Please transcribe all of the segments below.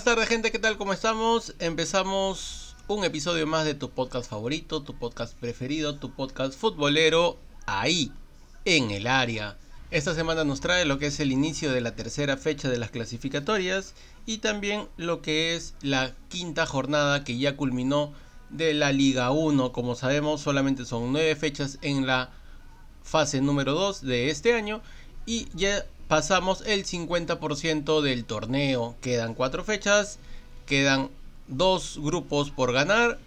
buenas tardes gente, ¿qué tal? ¿Cómo estamos? Empezamos un episodio más de tu podcast favorito, tu podcast preferido, tu podcast futbolero, ahí, en el área. Esta semana nos trae lo que es el inicio de la tercera fecha de las clasificatorias y también lo que es la quinta jornada que ya culminó de la Liga 1. Como sabemos, solamente son nueve fechas en la fase número 2 de este año y ya pasamos el 50% del torneo. Quedan cuatro fechas, quedan dos grupos por ganar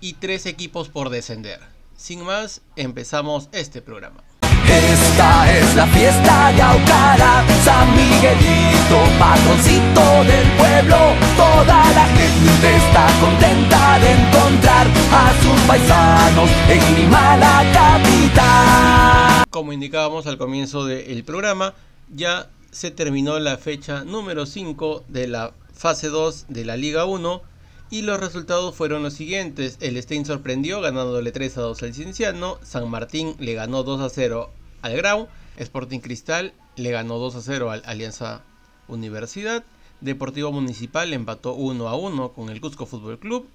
y tres equipos por descender. Sin más, empezamos este programa. Esta es la fiesta de Aucara, San Miguelito, patroncito del pueblo. Toda la gente está contenta de encontrar a sus paisanos en Lima, la capital. Como indicábamos al comienzo del programa, ya se terminó la fecha número 5 de la fase 2 de la Liga 1 y los resultados fueron los siguientes. El Stein sorprendió ganándole 3 a 2 al Cienciano, San Martín le ganó 2 a 0 al Grau, Sporting Cristal le ganó 2 a 0 al Alianza Universidad, Deportivo Municipal empató 1 a 1 con el Cusco Fútbol Club.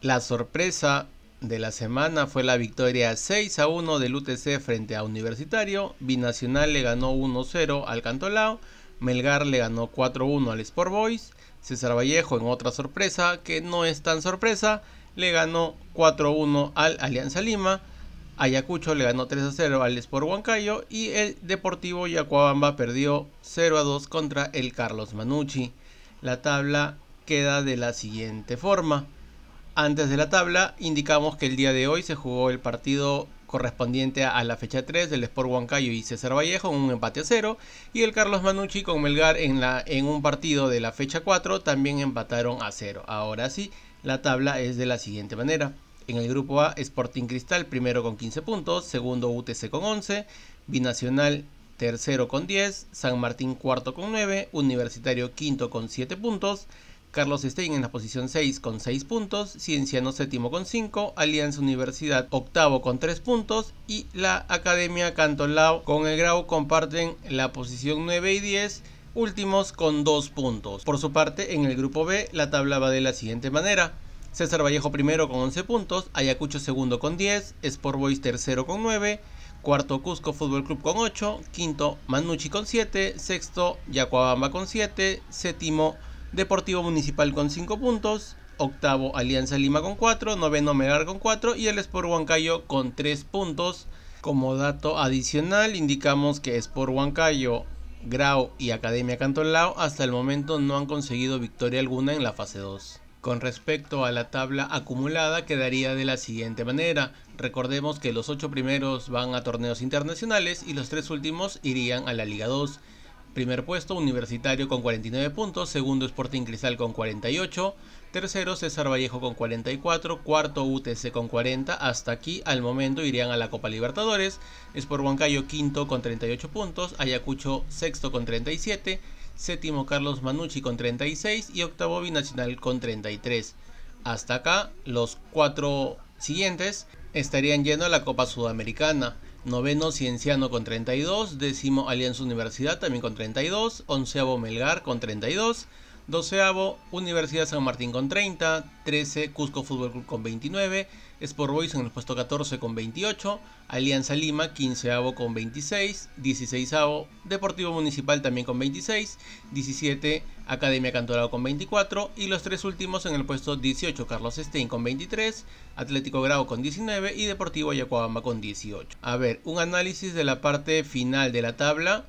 La sorpresa de la semana fue la victoria 6 a 1 del UTC frente a Universitario. Binacional le ganó 1-0 al Cantolao. Melgar le ganó 4-1 al Sport Boys. César Vallejo, en otra sorpresa, que no es tan sorpresa, le ganó 4-1 al Alianza Lima. Ayacucho le ganó 3-0 al Sport Huancayo. Y el Deportivo Yacuabamba perdió 0-2 contra el Carlos Manucci. La tabla queda de la siguiente forma. Antes de la tabla, indicamos que el día de hoy se jugó el partido correspondiente a la fecha 3 del Sport Huancayo y César Vallejo en un empate a cero y el Carlos Manucci con Melgar en, la, en un partido de la fecha 4 también empataron a cero. Ahora sí, la tabla es de la siguiente manera. En el grupo A, Sporting Cristal primero con 15 puntos, segundo UTC con 11, Binacional tercero con 10, San Martín cuarto con 9, Universitario quinto con 7 puntos, Carlos Stein en la posición 6 con 6 puntos, Cienciano séptimo con 5, Alianza Universidad octavo con 3 puntos y la Academia Cantolao con el Grau comparten la posición 9 y 10 últimos con 2 puntos. Por su parte, en el grupo B, la tabla va de la siguiente manera. César Vallejo primero con 11 puntos, Ayacucho segundo con 10, Sport Boys tercero con 9, cuarto Cusco Fútbol Club con 8, quinto Manucci con 7, sexto Yacuabamba con 7, séptimo Deportivo Municipal con 5 puntos, octavo Alianza Lima con 4, noveno Megar con 4 y el Sport Huancayo con 3 puntos. Como dato adicional indicamos que Sport Huancayo, Grau y Academia Cantolao hasta el momento no han conseguido victoria alguna en la fase 2. Con respecto a la tabla acumulada quedaría de la siguiente manera. Recordemos que los 8 primeros van a torneos internacionales y los 3 últimos irían a la Liga 2. Primer puesto, Universitario con 49 puntos. Segundo, Sporting Cristal con 48. Tercero, César Vallejo con 44. Cuarto, UTC con 40. Hasta aquí, al momento, irían a la Copa Libertadores. Sport Huancayo quinto con 38 puntos. Ayacucho sexto con 37. Séptimo, Carlos Manucci con 36. Y octavo, Binacional con 33. Hasta acá, los cuatro siguientes estarían yendo a la Copa Sudamericana. Noveno Cienciano con 32, décimo Alianza Universidad también con 32, onceavo Melgar con 32, doceavo Universidad San Martín con 30, 13 Cusco Fútbol Club con 29, Sport Boys en el puesto 14 con 28, Alianza Lima 15 con 26, 16 Deportivo Municipal también con 26, 17 Academia Cantorado con 24 y los tres últimos en el puesto 18 Carlos Stein con 23, Atlético Grau con 19 y Deportivo Ayacuabamba con 18. A ver, un análisis de la parte final de la tabla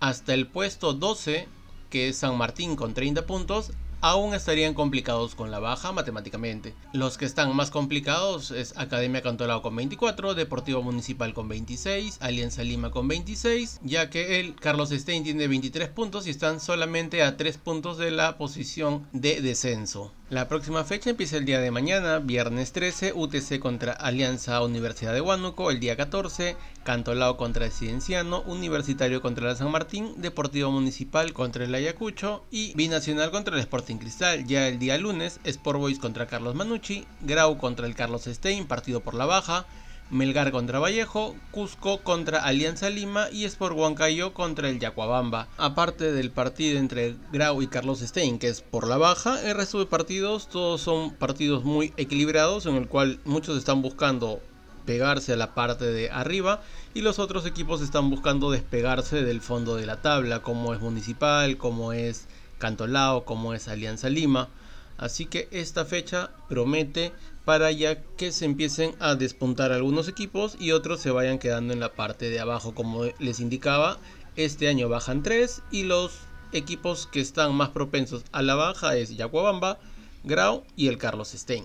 hasta el puesto 12 que es San Martín con 30 puntos aún estarían complicados con la baja matemáticamente. Los que están más complicados es Academia Cantolao con 24, Deportivo Municipal con 26, Alianza Lima con 26, ya que el Carlos Stein tiene 23 puntos y están solamente a 3 puntos de la posición de descenso. La próxima fecha empieza el día de mañana, viernes 13, UTC contra Alianza Universidad de Huánuco, el día 14, Cantolao contra Cienciano, Universitario contra la San Martín, Deportivo Municipal contra el Ayacucho y Binacional contra el Sporting Cristal. Ya el día lunes, Sport Boys contra Carlos Manucci, Grau contra el Carlos Stein, partido por la baja, Melgar contra Vallejo, Cusco contra Alianza Lima y Sport Huancayo contra el Yacuabamba. Aparte del partido entre Grau y Carlos Stein, que es por la baja, el resto de partidos todos son partidos muy equilibrados en el cual muchos están buscando pegarse a la parte de arriba y los otros equipos están buscando despegarse del fondo de la tabla, como es Municipal, como es Cantolao, como es Alianza Lima. Así que esta fecha promete para ya que se empiecen a despuntar algunos equipos y otros se vayan quedando en la parte de abajo. Como les indicaba, este año bajan 3 y los equipos que están más propensos a la baja es Yacuabamba, Grau y el Carlos Stein.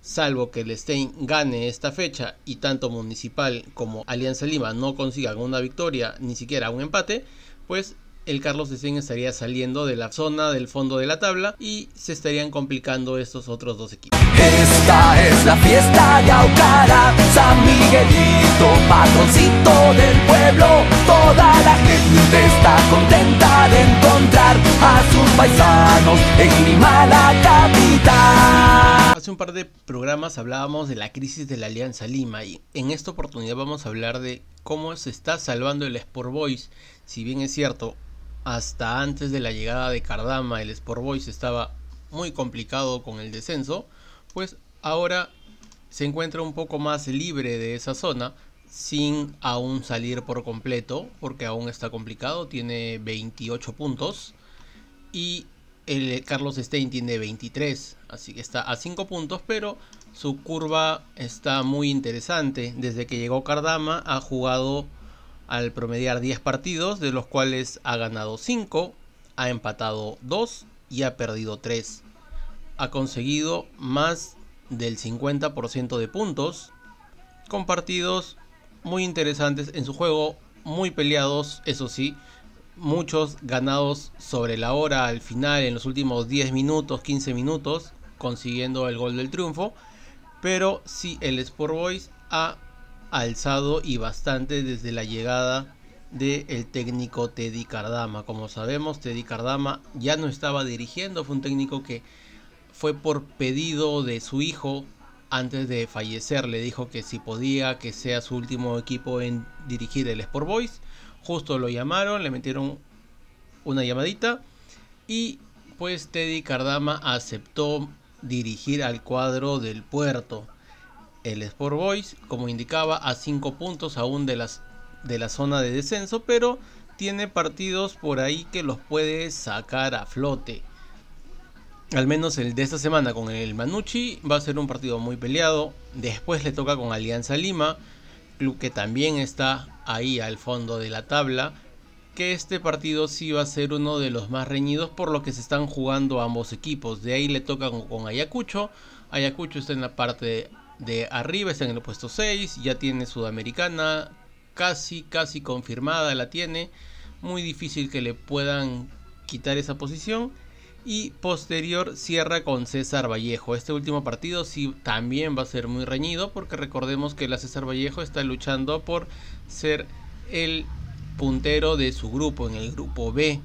Salvo que el Stein gane esta fecha y tanto Municipal como Alianza Lima no consigan una victoria, ni siquiera un empate, pues el Carlos Stein estaría saliendo de la zona del fondo de la tabla y se estarían complicando estos otros dos equipos. Esta es la fiesta Aucara, San Miguelito, patroncito del pueblo. Toda la gente está contenta de encontrar a sus paisanos en Lima, la capital. Hace un par de programas hablábamos de la crisis de la Alianza Lima y en esta oportunidad vamos a hablar de cómo se está salvando el Sport Boys. Si bien es cierto, hasta antes de la llegada de Cardama el Sport Boys estaba muy complicado con el descenso, pues ahora se encuentra un poco más libre de esa zona sin aún salir por completo, porque aún está complicado, tiene 28 puntos y el Carlos Stein tiene 23, así que está a 5 puntos, pero su curva está muy interesante. Desde que llegó Cardama ha jugado al promediar 10 partidos, de los cuales ha ganado 5, ha empatado 2 y ha perdido 3. Ha conseguido más del 50% de puntos, con partidos muy interesantes en su juego, muy peleados, eso sí, muchos ganados sobre la hora al final, en los últimos 10 minutos, 15 minutos, consiguiendo el gol del triunfo. Pero sí, el Sport Boys ha alzado y bastante desde la llegada del técnico Teddy Cardama. Como sabemos, Teddy Cardama ya no estaba dirigiendo, fue un técnico que fue por pedido de su hijo antes de fallecer. Le dijo que si podía que sea su último equipo en dirigir el Sport Boys. Justo lo llamaron, le metieron una llamadita y pues Teddy Cardama aceptó dirigir al cuadro del puerto el Sport Boys, como indicaba, a 5 puntos aún de, las, de la zona de descenso, pero tiene partidos por ahí que los puede sacar a flote. Al menos el de esta semana con el Manucci va a ser un partido muy peleado. Después le toca con Alianza Lima, club que también está ahí al fondo de la tabla. Que este partido sí va a ser uno de los más reñidos por lo que se están jugando ambos equipos. De ahí le toca con, Ayacucho. Ayacucho está en la parte de arriba, está en el puesto 6, ya tiene Sudamericana, casi, casi confirmada la tiene, muy difícil que le puedan quitar esa posición. Y posterior cierra con César Vallejo. Este último partido sí también va a ser muy reñido porque recordemos que la César Vallejo está luchando por ser el puntero de su grupo, en el grupo B.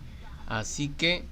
Así que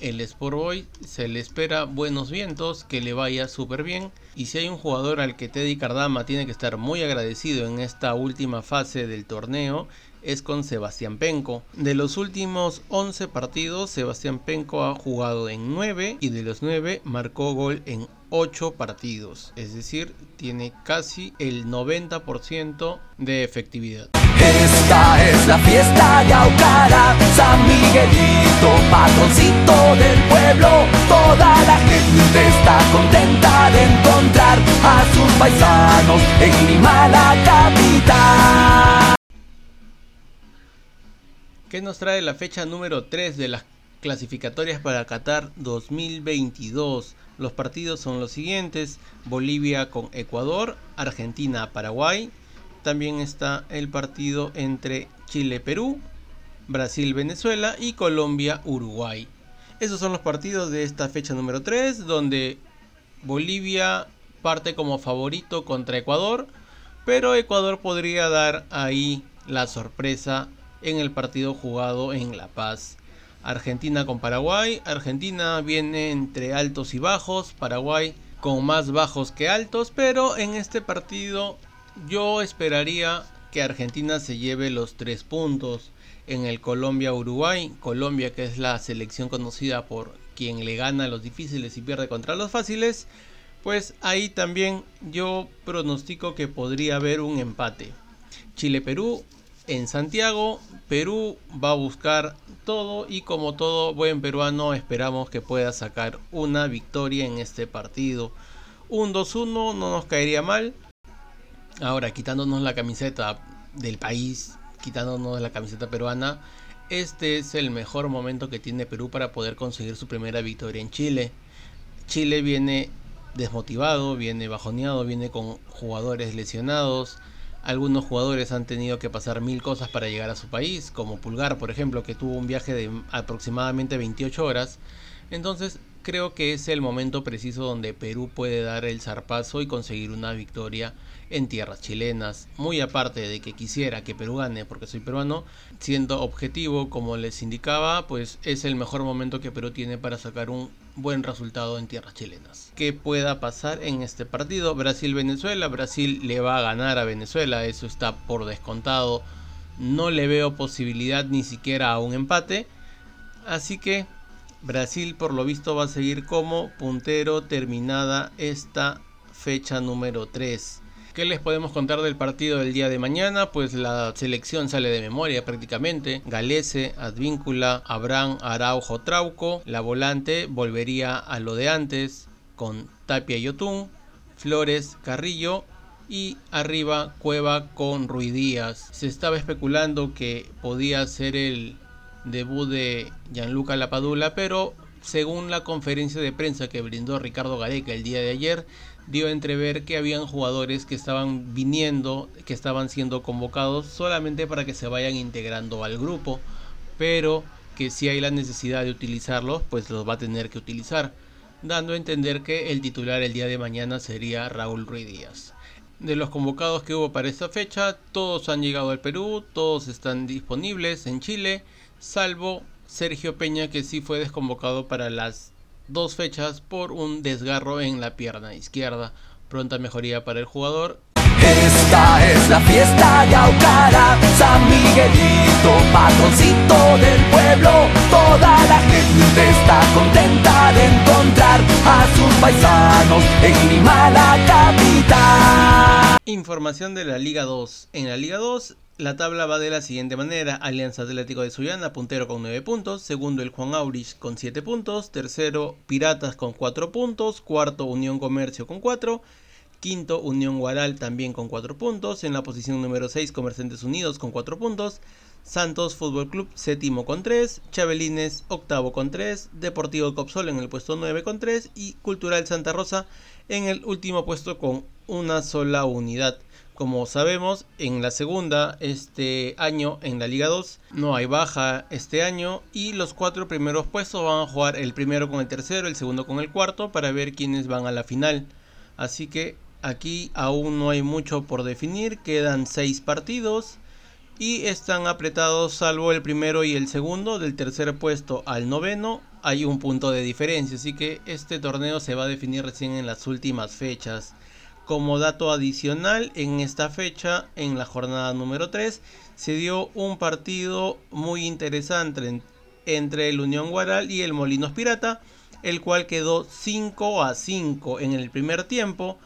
el Sport Boy se le espera buenos vientos, que le vaya súper bien. Y si hay un jugador al que Teddy Cardama tiene que estar muy agradecido en esta última fase del torneo, es con Sebastián Penco. De los últimos 11 partidos, Sebastián Penco ha jugado en 9 y de los 9 marcó gol en 8 partidos. Es decir, tiene casi el 90% de efectividad. Esta es la fiesta Aucara, San Miguelito, patroncito del pueblo. Toda la gente está contenta de encontrar a sus paisanos en Lima, la capital. ¿Qué nos trae la fecha número 3 de las clasificatorias para Qatar 2022? Los partidos son los siguientes: Bolivia con Ecuador, Argentina, Paraguay, también está el partido entre Chile-Perú, Brasil-Venezuela y Colombia-Uruguay. Esos son los partidos de esta fecha número 3, donde Bolivia parte como favorito contra Ecuador, pero Ecuador podría dar ahí la sorpresa en el partido jugado en La Paz. Argentina con Paraguay. Argentina viene entre altos y bajos. Paraguay con más bajos que altos. Pero en este partido Yo esperaría que Argentina se lleve los tres puntos en el Colombia-Uruguay. Colombia que es la selección conocida por quien le gana los difíciles y pierde contra los fáciles. Pues ahí también yo pronostico que podría haber un empate. Chile-Perú en Santiago. Perú va a buscar todo y como todo buen peruano esperamos que pueda sacar una victoria en este partido. Un 2-1 no nos caería mal. Ahora, quitándonos la camiseta del país, quitándonos la camiseta peruana, este es el mejor momento que tiene Perú para poder conseguir su primera victoria en Chile. Chile viene desmotivado, viene bajoneado, viene con jugadores lesionados. Algunos jugadores han tenido que pasar mil cosas para llegar a su país, como Pulgar, por ejemplo, que tuvo un viaje de aproximadamente 28 horas. Entonces, creo que es el momento preciso donde Perú puede dar el zarpazo y conseguir una victoria en tierras chilenas. Muy aparte de que quisiera que Perú gane porque soy peruano, siendo objetivo como les indicaba, pues es el mejor momento que Perú tiene para sacar un buen resultado en tierras chilenas. ¿Qué pueda pasar en este partido? Brasil-Venezuela. Brasil le va a ganar a Venezuela, eso está por descontado. No le veo posibilidad ni siquiera a un empate. Así que Brasil por lo visto va a seguir como puntero terminada esta fecha número 3. ¿Qué les podemos contar del partido del día de mañana? Pues la selección sale de memoria prácticamente. Galese, Advíncula, Abraham, Araujo, Trauco. La volante volvería a lo de antes con Tapia y Otún. Flores, Carrillo y arriba Cueva con Ruidías. Se estaba especulando que podía ser el debut de Gianluca Lapadula, pero según la conferencia de prensa que brindó Ricardo Gareca el día de ayer, dio a entrever que habían jugadores que estaban viniendo, que estaban siendo convocados solamente para que se vayan integrando al grupo, pero que si hay la necesidad de utilizarlos, pues los va a tener que utilizar, dando a entender que el titular el día de mañana sería Raúl Ruiz Díaz. De los convocados que hubo para esta fecha, todos han llegado al Perú, todos están disponibles en Chile salvo Sergio Peña que sí fue desconvocado para las dos fechas por un desgarro en la pierna izquierda. Pronta mejoría para el jugador. Esta es la fiesta Yaucara, San Miguelito, patroncito del pueblo. Toda la gente Información de la Liga 2. En la Liga 2 la tabla va de la siguiente manera. Alianza Atlético de Sullana, puntero con 9 puntos. Segundo el Juan Aurich con 7 puntos. Tercero Piratas con 4 puntos. Cuarto Unión Comercio con 4. Quinto Unión Guaral también con 4 puntos. En la posición número 6 Comerciantes Unidos con 4 puntos. Santos Fútbol Club séptimo con 3. Chabelines octavo con 3. Deportivo Copsol en el puesto 9 con 3. Y Cultural Santa Rosa en el último puesto con una sola unidad. Como sabemos, en la segunda, este año en la Liga 2, no hay baja este año y los cuatro primeros puestos van a jugar el primero con el tercero, el segundo con el cuarto para ver quiénes van a la final. Así que aquí aún no hay mucho por definir, quedan seis partidos y están apretados salvo el primero y el segundo, del tercer puesto al noveno hay un punto de diferencia, así que este torneo se va a definir recién en las últimas fechas. Como dato adicional, en esta fecha, en la jornada número 3, se dio un partido muy interesante entre el Unión Guaral y el Molinos Pirata, el cual quedó 5 a 5 en el primer tiempo,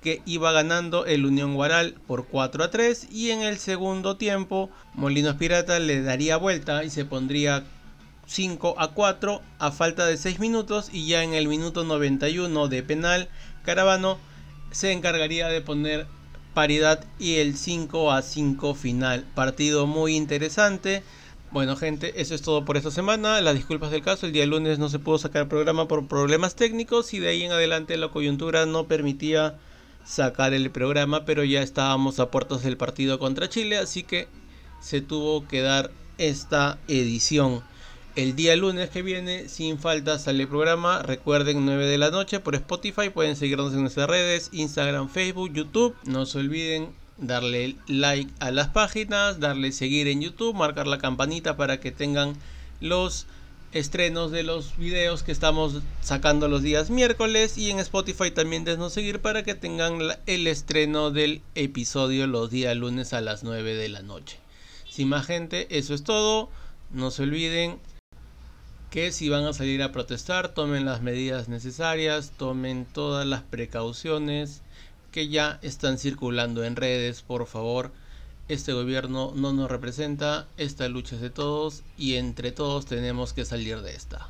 que iba ganando el Unión Guaral por 4 a 3 y en el segundo tiempo Molinos Pirata le daría vuelta y se pondría 5 a 4 a falta de 6 minutos y ya en el minuto 91 de penal Caravano se encargaría de poner paridad y el 5 a 5 final. Partido muy interesante. Bueno gente, eso es todo por esta semana. Las disculpas del caso, el día lunes no se pudo sacar el programa por problemas técnicos y de ahí en adelante la coyuntura no permitía sacar el programa, pero ya estábamos a puertas del partido contra Chile, así que se tuvo que dar esta edición. El día lunes que viene, sin falta, sale el programa. Recuerden, 9 de la noche por Spotify. Pueden seguirnos en nuestras redes, Instagram, Facebook, YouTube. No se olviden darle like a las páginas, darle seguir en YouTube, marcar la campanita para que tengan los estrenos de los videos que estamos sacando los días miércoles y en Spotify también denos seguir para que tengan el estreno del episodio los días lunes a las 9 de la noche. Sin más gente, eso es todo. No se olviden que si van a salir a protestar, tomen las medidas necesarias, tomen todas las precauciones que ya están circulando en redes, por favor. Este gobierno no nos representa, esta lucha es de todos y entre todos tenemos que salir de esta.